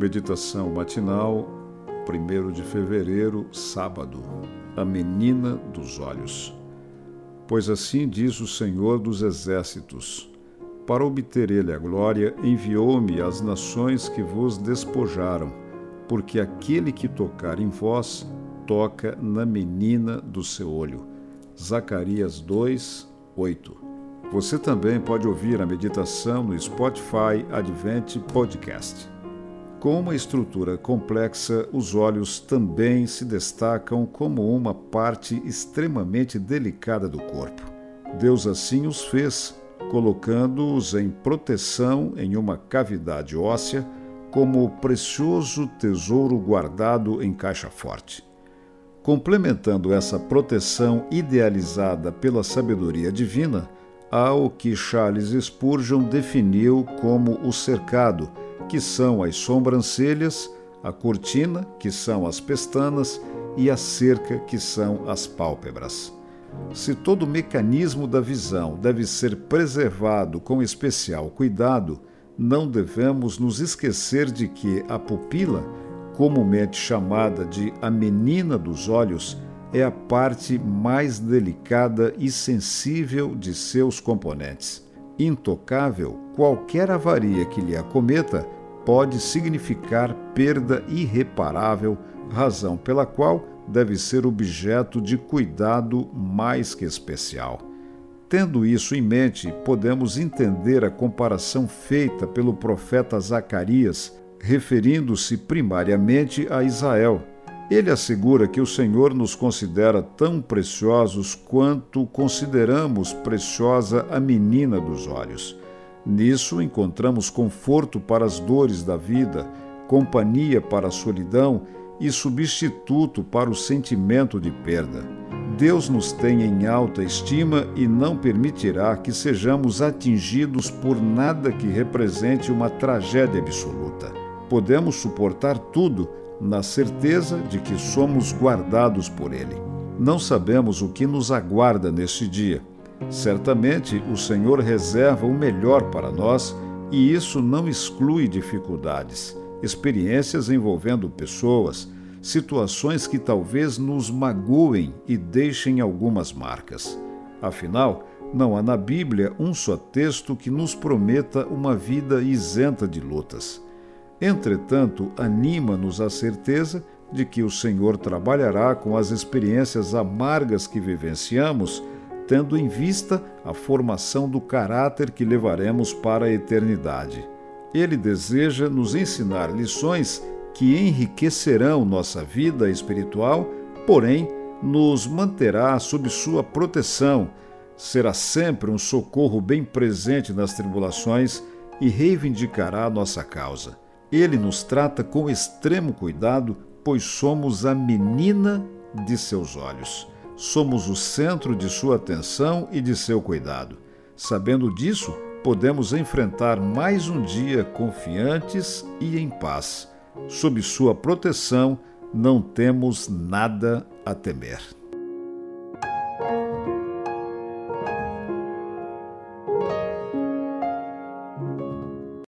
Meditação matinal, 1 de fevereiro, sábado. A menina dos olhos. Pois assim diz o Senhor dos Exércitos: Para obter ele a glória, enviou-me às nações que vos despojaram, porque aquele que tocar em vós, toca na menina do seu olho. Zacarias 2, 8. Você também pode ouvir a meditação no Spotify Advent Podcast. Com uma estrutura complexa, os olhos também se destacam como uma parte extremamente delicada do corpo. Deus assim os fez, colocando-os em proteção em uma cavidade óssea, como precioso tesouro guardado em caixa forte. Complementando essa proteção idealizada pela sabedoria divina, há o que Charles Spurgeon definiu como o cercado que são as sobrancelhas, a cortina, que são as pestanas, e a cerca, que são as pálpebras. Se todo o mecanismo da visão deve ser preservado com especial cuidado, não devemos nos esquecer de que a pupila, comumente chamada de a menina dos olhos, é a parte mais delicada e sensível de seus componentes. Intocável, qualquer avaria que lhe acometa pode significar perda irreparável, razão pela qual deve ser objeto de cuidado mais que especial. Tendo isso em mente, podemos entender a comparação feita pelo profeta Zacarias, referindo-se primariamente a Israel. Ele assegura que o Senhor nos considera tão preciosos quanto consideramos preciosa a menina dos olhos. Nisso encontramos conforto para as dores da vida, companhia para a solidão e substituto para o sentimento de perda. Deus nos tem em alta estima e não permitirá que sejamos atingidos por nada que represente uma tragédia absoluta. Podemos suportar tudo na certeza de que somos guardados por Ele. Não sabemos o que nos aguarda neste dia Certamente o Senhor reserva o melhor para nós e isso não exclui dificuldades, experiências envolvendo pessoas, situações que talvez nos magoem e deixem algumas marcas. Afinal, não há na Bíblia um só texto que nos prometa uma vida isenta de lutas. Entretanto, anima-nos a certeza de que o Senhor trabalhará com as experiências amargas que vivenciamos tendo em vista a formação do caráter que levaremos para a eternidade. Ele deseja nos ensinar lições que enriquecerão nossa vida espiritual, porém, nos manterá sob sua proteção, será sempre um socorro bem presente nas tribulações e reivindicará nossa causa. Ele nos trata com extremo cuidado, pois somos a menina de seus olhos somos o centro de sua atenção e de seu cuidado. Sabendo disso, podemos enfrentar mais um dia confiantes e em paz. Sob sua proteção, não temos nada a temer.